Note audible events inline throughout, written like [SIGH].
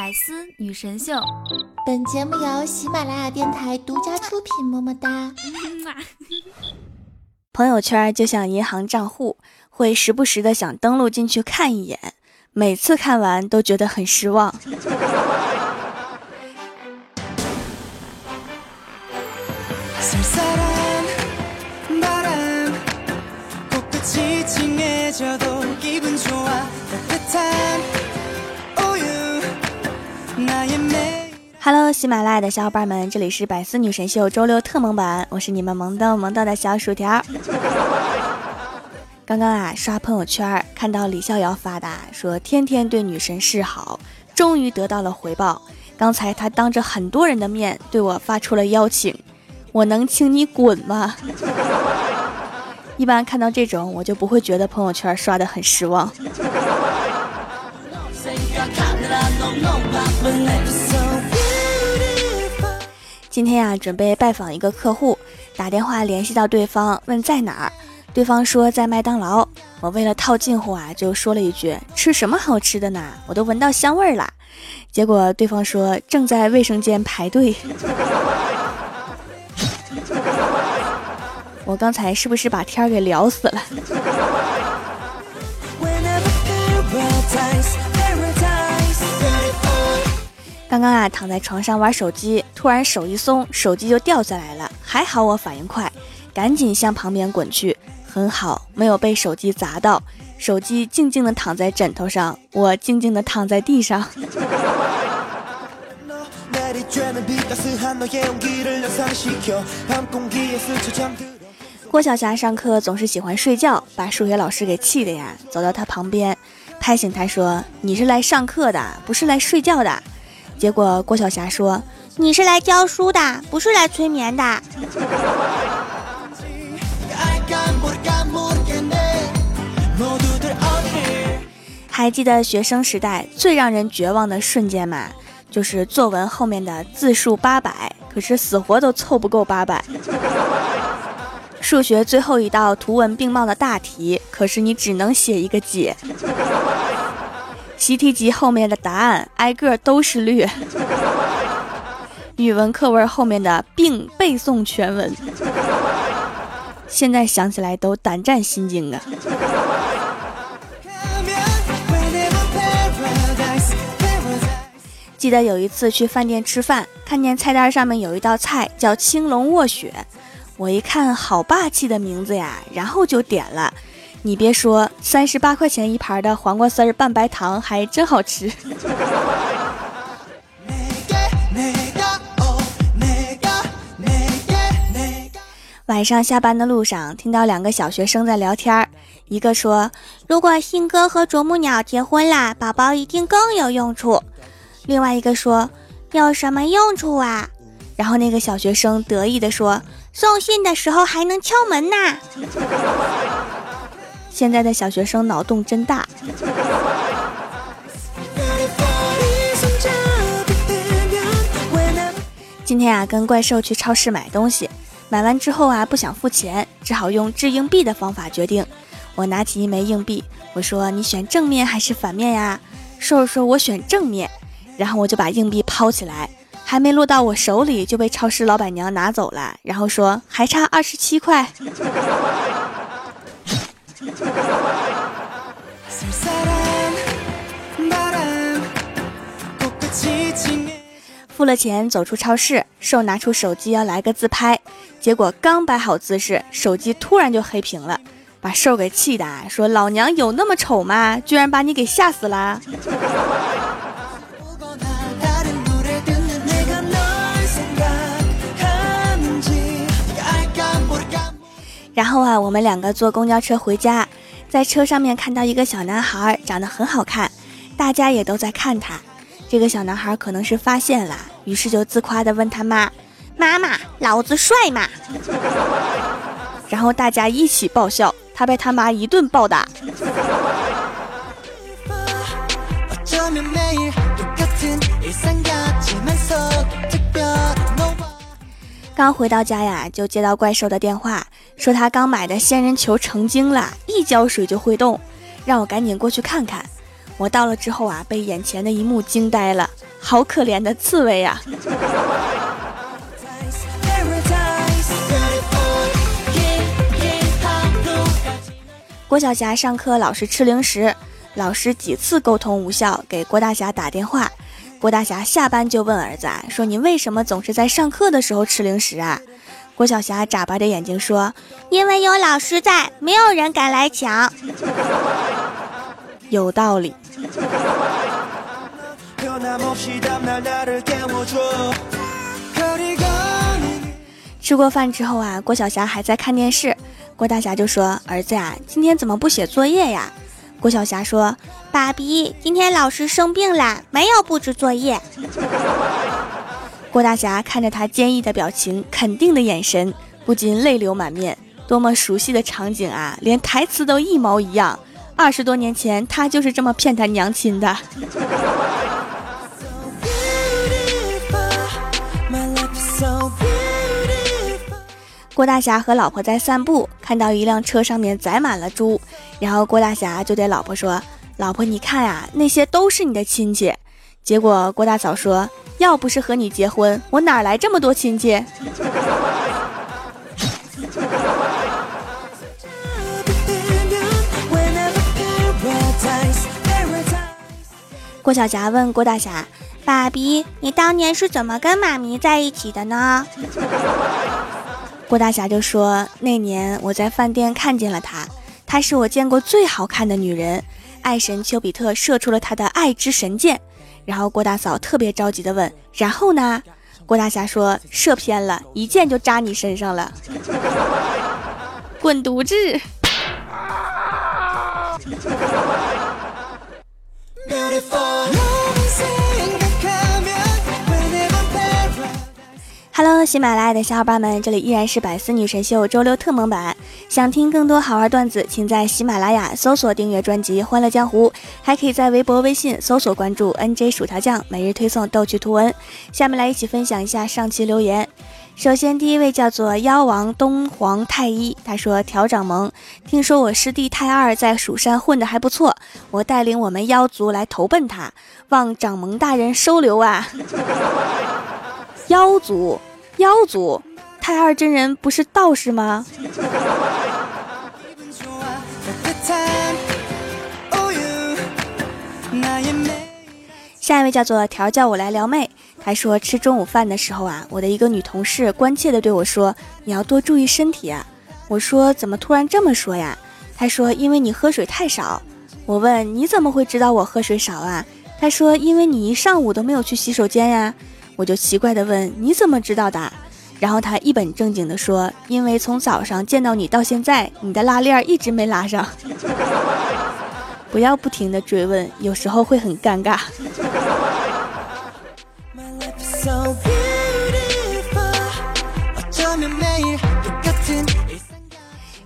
百思女神秀，本节目由喜马拉雅电台独家出品。么么哒！[LAUGHS] 朋友圈就像银行账户，会时不时的想登录进去看一眼，每次看完都觉得很失望。Hello，喜马拉雅的小伙伴们，这里是百思女神秀周六特萌版，我是你们萌豆萌豆的小薯条。刚刚啊，刷朋友圈看到李逍遥发的，说天天对女神示好，终于得到了回报。刚才他当着很多人的面对我发出了邀请，我能请你滚吗？[LAUGHS] 一般看到这种，我就不会觉得朋友圈刷的很失望。[LAUGHS] 今天呀，准备拜访一个客户，打电话联系到对方，问在哪儿。对方说在麦当劳。我为了套近乎啊，就说了一句：“吃什么好吃的呢？我都闻到香味儿了。”结果对方说正在卫生间排队。[LAUGHS] 我刚才是不是把天儿给聊死了？刚刚啊，躺在床上玩手机，突然手一松，手机就掉下来了。还好我反应快，赶紧向旁边滚去，很好，没有被手机砸到。手机静静的躺在枕头上，我静静的躺在地上。郭晓霞上课总是喜欢睡觉，把数学老师给气的呀。走到他旁边，拍醒他说：“你是来上课的，不是来睡觉的。”结果郭晓霞说：“你是来教书的，不是来催眠的。”还记得学生时代最让人绝望的瞬间吗？就是作文后面的字数八百，可是死活都凑不够八百。数学最后一道图文并茂的大题，可是你只能写一个解。习题集后面的答案挨个都是略，语文课文后面的并背诵全文，现在想起来都胆战心惊啊！记得有一次去饭店吃饭，看见菜单上面有一道菜叫青龙卧雪，我一看好霸气的名字呀，然后就点了。你别说，三十八块钱一盘的黄瓜丝儿拌白糖还真好吃。[LAUGHS] 晚上下班的路上，听到两个小学生在聊天儿，一个说：“如果信哥和啄木鸟结婚啦，宝宝一定更有用处。”另外一个说：“有什么用处啊？”然后那个小学生得意地说：“送信的时候还能敲门呢。”现在的小学生脑洞真大。今天啊，跟怪兽去超市买东西，买完之后啊，不想付钱，只好用掷硬币的方法决定。我拿起一枚硬币，我说：“你选正面还是反面呀？”兽说：“我选正面。”然后我就把硬币抛起来，还没落到我手里，就被超市老板娘拿走了，然后说：“还差二十七块。”付了钱，走出超市，兽拿出手机要来个自拍，结果刚摆好姿势，手机突然就黑屏了，把兽给气的说：“老娘有那么丑吗？居然把你给吓死了！” [LAUGHS] 然后啊，我们两个坐公交车回家，在车上面看到一个小男孩，长得很好看，大家也都在看他。这个小男孩可能是发现了，于是就自夸的问他妈：“妈妈，老子帅吗？”然后大家一起爆笑，他被他妈一顿暴打。刚回到家呀，就接到怪兽的电话，说他刚买的仙人球成精了，一浇水就会动，让我赶紧过去看看。我到了之后啊，被眼前的一幕惊呆了。好可怜的刺猬呀！郭晓霞上课老是吃零食，老师几次沟通无效，给郭大侠打电话。郭大侠下班就问儿子说：“你为什么总是在上课的时候吃零食啊？”郭晓霞眨巴着眼睛说：“因为有老师在，没有人敢来抢。[LAUGHS] ”有道理。[LAUGHS] 吃过饭之后啊，郭晓霞还在看电视。郭大侠就说：“儿子呀，今天怎么不写作业呀？”郭晓霞说：“爸比，今天老师生病了，没有布置作业。”郭大侠看着他坚毅的表情、肯定的眼神，不禁泪流满面。多么熟悉的场景啊，连台词都一毛一样。二十多年前，他就是这么骗他娘亲的。郭大侠和老婆在散步，看到一辆车上面载满了猪，然后郭大侠就对老婆说：“老婆，你看啊，那些都是你的亲戚。”结果郭大嫂说：“要不是和你结婚，我哪来这么多亲戚？”郭晓霞问郭大侠：“爸比，你当年是怎么跟妈咪在一起的呢？” [LAUGHS] 郭大侠就说：“那年我在饭店看见了她，她是我见过最好看的女人。爱神丘比特射出了他的爱之神箭，然后郭大嫂特别着急的问：‘然后呢？’郭大侠说：‘射偏了，一箭就扎你身上了。[LAUGHS] ’滚犊子！” Hello，[LAUGHS] 喜马拉雅的小伙伴们，这里依然是百思女神秀周六特蒙版。想听更多好玩段子，请在喜马拉雅搜索订阅专辑《欢乐江湖》，还可以在微博、微信搜索关注 NJ 薯条酱，每日推送逗趣图文。下面来一起分享一下上期留言。首先，第一位叫做妖王东皇太一，他说：“调掌盟，听说我师弟太二在蜀山混得还不错，我带领我们妖族来投奔他，望掌门大人收留啊！” [LAUGHS] 妖族。妖族，太二真人不是道士吗？下一位叫做调教我来撩妹，他说吃中午饭的时候啊，我的一个女同事关切的对我说：“你要多注意身体啊。”我说：“怎么突然这么说呀？”他说：“因为你喝水太少。”我问：“你怎么会知道我喝水少啊？”他说：“因为你一上午都没有去洗手间呀。”我就奇怪的问：“你怎么知道的？”然后他一本正经的说：“因为从早上见到你到现在，你的拉链一直没拉上。” [LAUGHS] 不要不停的追问，有时候会很尴尬。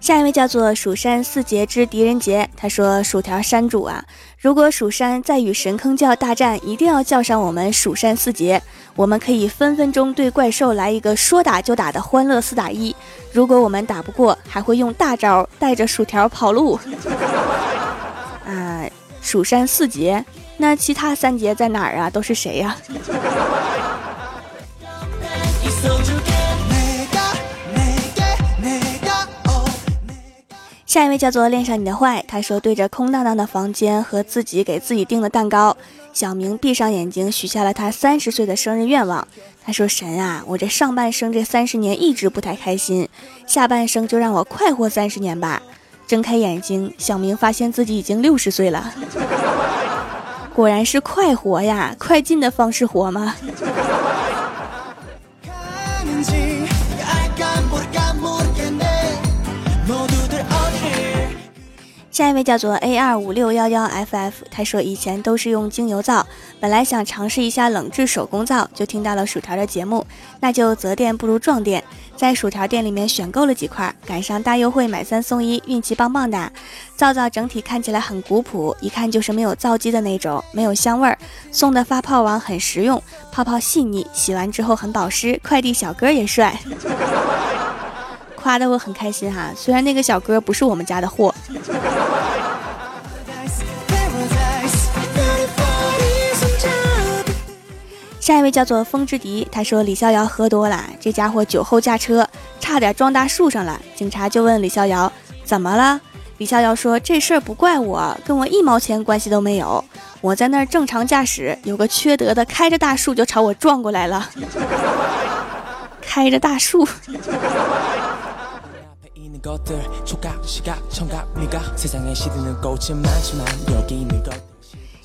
下一位叫做蜀山四杰之狄仁杰，他说：“薯条山主啊，如果蜀山在与神坑教大战，一定要叫上我们蜀山四杰，我们可以分分钟对怪兽来一个说打就打的欢乐四打一。如果我们打不过，还会用大招带着薯条跑路。[LAUGHS] 啊，蜀山四杰，那其他三杰在哪儿啊？都是谁呀？”下一位叫做恋上你的坏，他说对着空荡荡的房间和自己给自己订的蛋糕，小明闭上眼睛许下了他三十岁的生日愿望。他说神啊，我这上半生这三十年一直不太开心，下半生就让我快活三十年吧。睁开眼睛，小明发现自己已经六十岁了，果然是快活呀，快进的方式活吗？下一位叫做 A 二五六幺幺 FF，他说以前都是用精油皂，本来想尝试一下冷制手工皂，就听到了薯条的节目，那就择店不如撞店，在薯条店里面选购了几块，赶上大优惠买三送一，运气棒棒的。皂皂整体看起来很古朴，一看就是没有皂基的那种，没有香味儿，送的发泡网很实用，泡泡细腻，洗完之后很保湿，快递小哥也帅。夸的我很开心哈，虽然那个小哥不是我们家的货。下一位叫做风之笛，他说李逍遥喝多了，这家伙酒后驾车，差点撞大树上了。警察就问李逍遥怎么了？李逍遥说这事儿不怪我，跟我一毛钱关系都没有。我在那儿正常驾驶，有个缺德的开着大树就朝我撞过来了。开着大树。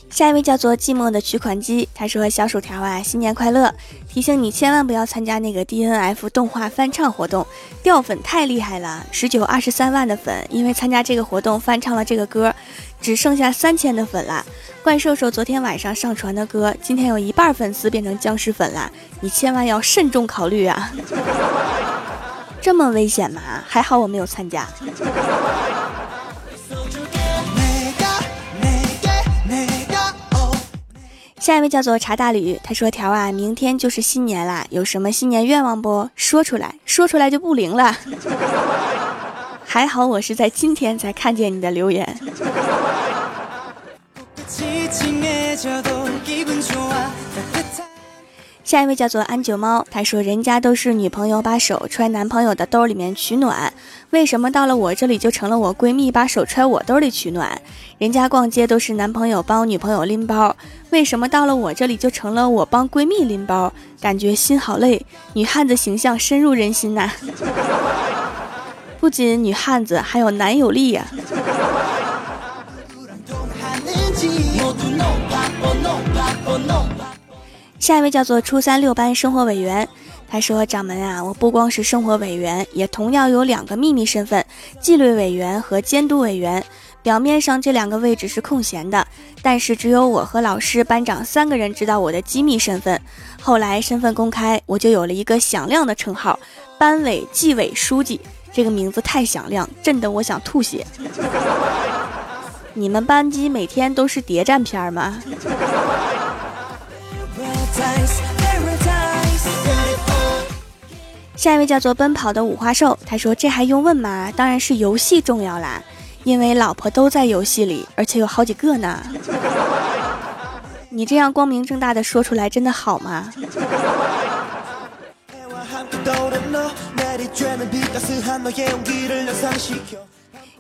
下一位叫做寂寞的取款机，他说：“小薯条啊，新年快乐！提醒你千万不要参加那个 D N F 动画翻唱活动，掉粉太厉害了，十九二十三万的粉，因为参加这个活动翻唱了这个歌，只剩下三千的粉了。怪兽兽昨天晚上上传的歌，今天有一半粉丝变成僵尸粉了，你千万要慎重考虑啊！这么危险吗？还好我没有参加。”下一位叫做茶大吕，他说：“条啊，明天就是新年啦，有什么新年愿望不？说出来，说出来就不灵了。还好我是在今天才看见你的留言。”下一位叫做安九猫，他说：“人家都是女朋友把手揣男朋友的兜里面取暖，为什么到了我这里就成了我闺蜜把手揣我兜里取暖？人家逛街都是男朋友帮女朋友拎包，为什么到了我这里就成了我帮闺蜜拎包？感觉心好累，女汉子形象深入人心呐！不仅女汉子，还有男友力呀！”下一位叫做初三六班生活委员，他说：“掌门啊，我不光是生活委员，也同样有两个秘密身份——纪律委员和监督委员。表面上这两个位置是空闲的，但是只有我和老师、班长三个人知道我的机密身份。后来身份公开，我就有了一个响亮的称号——班委纪委书记。这个名字太响亮，震得我想吐血。你们班级每天都是谍战片吗？”下一位叫做奔跑的五花兽，他说：“这还用问吗？当然是游戏重要啦，因为老婆都在游戏里，而且有好几个呢。你这样光明正大的说出来，真的好吗？”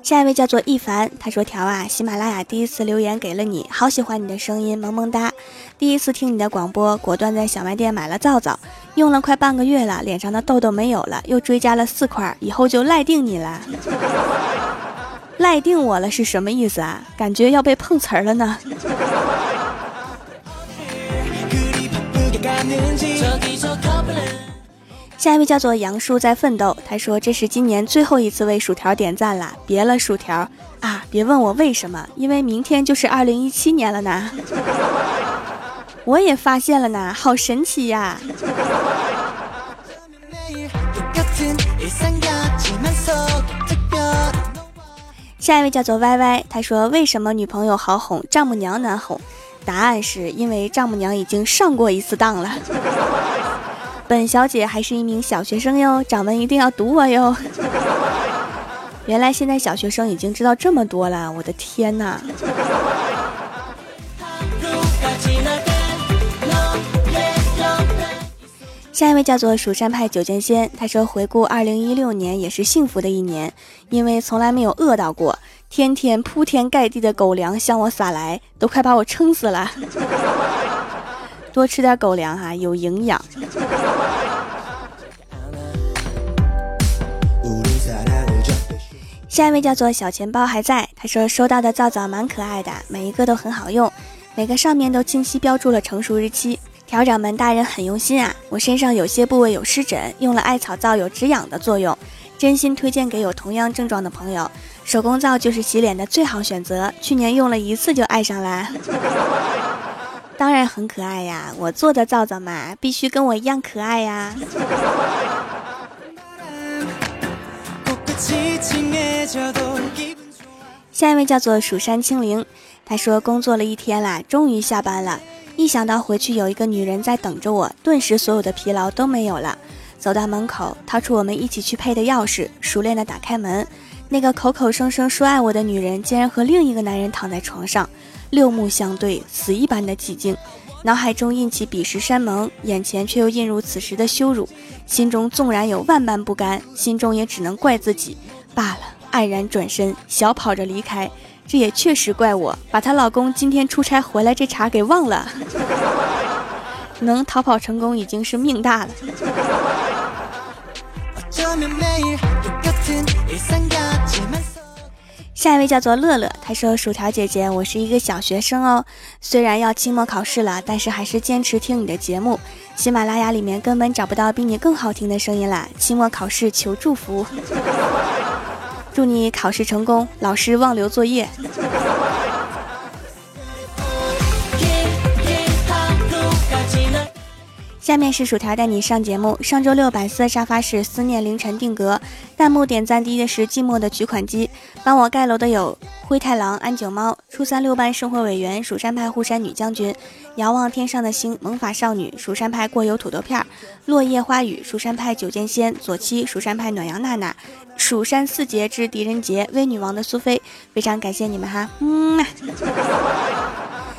下一位叫做一凡，他说：“条啊，喜马拉雅第一次留言给了你，好喜欢你的声音，萌萌哒。第一次听你的广播，果断在小卖店买了皂皂，用了快半个月了，脸上的痘痘没有了，又追加了四块，以后就赖定你了。[LAUGHS] 赖定我了是什么意思啊？感觉要被碰瓷儿了呢。[LAUGHS] ”下一位叫做杨叔在奋斗，他说这是今年最后一次为薯条点赞了，别了薯条啊！别问我为什么，因为明天就是二零一七年了呢。我也发现了呢，好神奇呀！下一位叫做 Y Y，他说为什么女朋友好哄，丈母娘难哄？答案是因为丈母娘已经上过一次当了。本小姐还是一名小学生哟，掌门一定要读我哟。[LAUGHS] 原来现在小学生已经知道这么多了，我的天哪！下一位叫做蜀山派九剑仙，他说回顾二零一六年也是幸福的一年，因为从来没有饿到过，天天铺天盖地的狗粮向我撒来，都快把我撑死了。多吃点狗粮哈，有营养。下一位叫做小钱包还在，他说收到的皂皂蛮可爱的，每一个都很好用，每个上面都清晰标注了成熟日期。调掌门大人很用心啊，我身上有些部位有湿疹，用了艾草皂有止痒的作用，真心推荐给有同样症状的朋友。手工皂就是洗脸的最好选择，去年用了一次就爱上了。当然很可爱呀，我做的皂皂嘛，必须跟我一样可爱呀。下一位叫做蜀山青灵，他说工作了一天啦，终于下班了，一想到回去有一个女人在等着我，顿时所有的疲劳都没有了。走到门口，掏出我们一起去配的钥匙，熟练的打开门，那个口口声声说爱我的女人，竟然和另一个男人躺在床上。六目相对，死一般的寂静。脑海中印起彼时山盟，眼前却又映入此时的羞辱，心中纵然有万般不甘，心中也只能怪自己罢了。黯然转身，小跑着离开。这也确实怪我，把她老公今天出差回来这茬给忘了。[LAUGHS] 能逃跑成功已经是命大了。下一位叫做乐乐，他说：“薯条姐姐，我是一个小学生哦，虽然要期末考试了，但是还是坚持听你的节目。喜马拉雅里面根本找不到比你更好听的声音啦！期末考试求祝福，祝你考试成功，老师忘留作业。”下面是薯条带你上节目。上周六百色沙发是思念凌晨定格，弹幕点赞低的是寂寞的取款机。帮我盖楼的有灰太狼、安九猫、初三六班生活委员、蜀山派护山女将军、遥望天上的星、萌法少女、蜀山派过油土豆片、落叶花语、蜀山派九剑仙、左七、蜀山派暖阳娜娜、蜀山四杰之狄仁杰、威女王的苏菲。非常感谢你们哈，嗯。